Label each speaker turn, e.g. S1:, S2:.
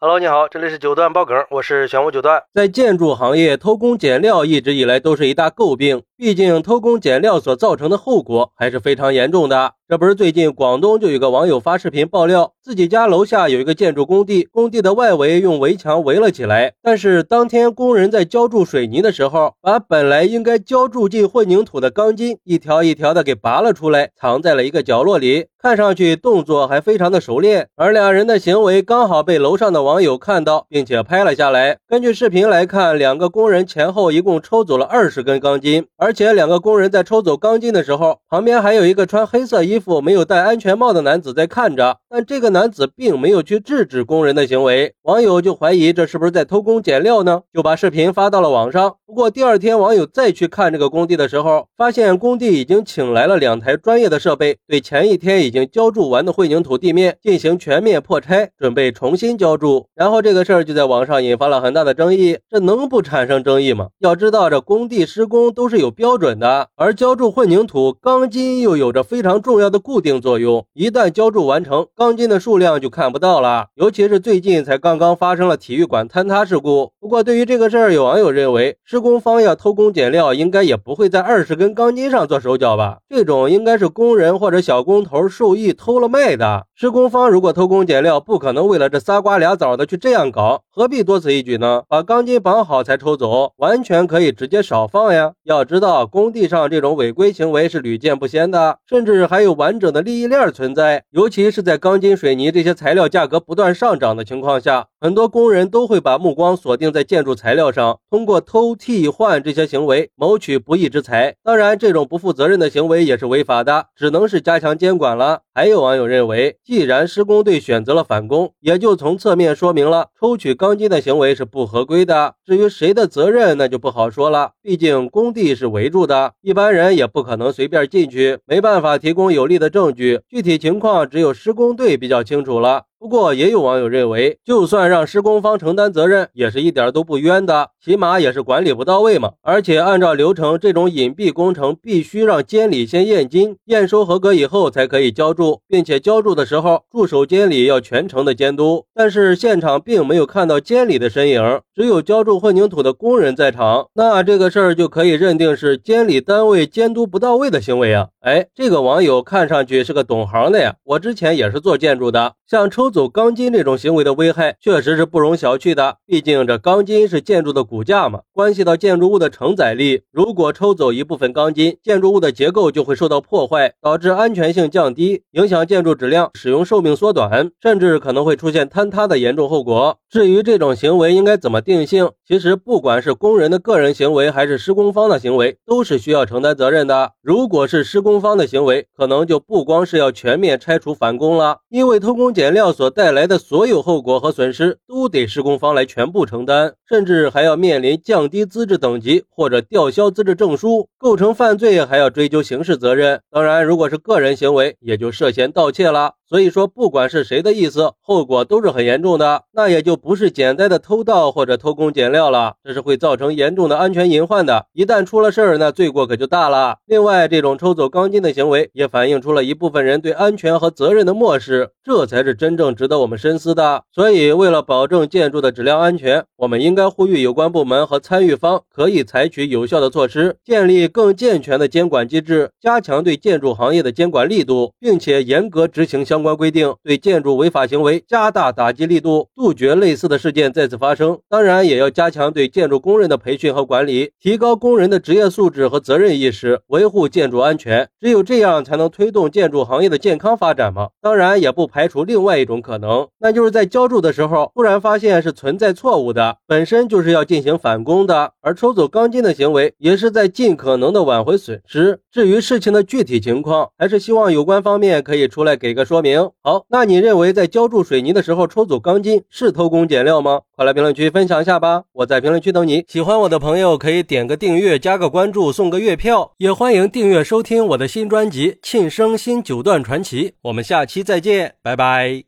S1: Hello，你好，这里是九段爆梗，我是玄武九段。
S2: 在建筑行业，偷工减料一直以来都是一大诟病，毕竟偷工减料所造成的后果还是非常严重的。这不是最近广东就有个网友发视频爆料，自己家楼下有一个建筑工地，工地的外围用围墙围了起来，但是当天工人在浇筑水泥的时候，把本来应该浇筑进混凝土的钢筋一条一条的给拔了出来，藏在了一个角落里，看上去动作还非常的熟练。而两人的行为刚好被楼上的网友看到，并且拍了下来。根据视频来看，两个工人前后一共抽走了二十根钢筋，而而且两个工人在抽走钢筋的时候，旁边还有一个穿黑色。衣服没有戴安全帽的男子在看着，但这个男子并没有去制止工人的行为，网友就怀疑这是不是在偷工减料呢？就把视频发到了网上。不过第二天网友再去看这个工地的时候，发现工地已经请来了两台专业的设备，对前一天已经浇筑完的混凝土地面进行全面破拆，准备重新浇筑。然后这个事儿就在网上引发了很大的争议，这能不产生争议吗？要知道这工地施工都是有标准的，而浇筑混凝土钢筋又有着非常重要。的固定作用，一旦浇筑完成，钢筋的数量就看不到了。尤其是最近才刚刚发生了体育馆坍塌事故。不过，对于这个事儿，有网友认为，施工方要偷工减料，应该也不会在二十根钢筋上做手脚吧？这种应该是工人或者小工头受益偷了卖的。施工方如果偷工减料，不可能为了这仨瓜俩枣的去这样搞，何必多此一举呢？把钢筋绑好才抽走，完全可以直接少放呀。要知道，工地上这种违规行为是屡见不鲜的，甚至还有。完整的利益链存在，尤其是在钢筋、水泥这些材料价格不断上涨的情况下，很多工人都会把目光锁定在建筑材料上，通过偷、替换这些行为谋取不义之财。当然，这种不负责任的行为也是违法的，只能是加强监管了。还有网友认为，既然施工队选择了返工，也就从侧面说明了抽取钢筋的行为是不合规的。至于谁的责任，那就不好说了。毕竟工地是违围住的，一般人也不可能随便进去，没办法提供有力的证据。具体情况只有施工队比较清楚了。不过，也有网友认为，就算让施工方承担责任，也是一点都不冤的，起码也是管理不到位嘛。而且按照流程，这种隐蔽工程必须让监理先验金，验收合格以后才可以浇筑，并且浇筑的时候，驻守监理要全程的监督。但是现场并没有看到监理的身影，只有浇筑混凝土的工人在场，那这个事儿就可以认定是监理单位监督不到位的行为啊。哎，这个网友看上去是个懂行的呀，我之前也是做建筑的，像抽。走钢筋这种行为的危害确实是不容小觑的，毕竟这钢筋是建筑的骨架嘛，关系到建筑物的承载力。如果抽走一部分钢筋，建筑物的结构就会受到破坏，导致安全性降低，影响建筑质量，使用寿命缩短，甚至可能会出现坍塌的严重后果。至于这种行为应该怎么定性，其实不管是工人的个人行为，还是施工方的行为，都是需要承担责任的。如果是施工方的行为，可能就不光是要全面拆除返工了，因为偷工减料。所带来的所有后果和损失都得施工方来全部承担，甚至还要面临降低资质等级或者吊销资质证书，构成犯罪还要追究刑事责任。当然，如果是个人行为，也就涉嫌盗窃了。所以说，不管是谁的意思，后果都是很严重的。那也就不是简单的偷盗或者偷工减料了，这是会造成严重的安全隐患的。一旦出了事儿，那罪过可就大了。另外，这种抽走钢筋的行为，也反映出了一部分人对安全和责任的漠视，这才是真正值得我们深思的。所以，为了保证建筑的质量安全，我们应该呼吁有关部门和参与方可以采取有效的措施，建立更健全的监管机制，加强对建筑行业的监管力度，并且严格执行相。相关规定对建筑违法行为加大打击力度，杜绝类似的事件再次发生。当然，也要加强对建筑工人的培训和管理，提高工人的职业素质和责任意识，维护建筑安全。只有这样，才能推动建筑行业的健康发展嘛。当然，也不排除另外一种可能，那就是在浇筑的时候突然发现是存在错误的，本身就是要进行返工的，而抽走钢筋的行为也是在尽可能的挽回损失。至于事情的具体情况，还是希望有关方面可以出来给个说明明。好，那你认为在浇筑水泥的时候抽走钢筋是偷工减料吗？快来评论区分享一下吧！我在评论区等你。喜欢我的朋友可以点个订阅、加个关注、送个月票，也欢迎订阅收听我的新专辑《庆生新九段传奇》。我们下期再见，拜拜。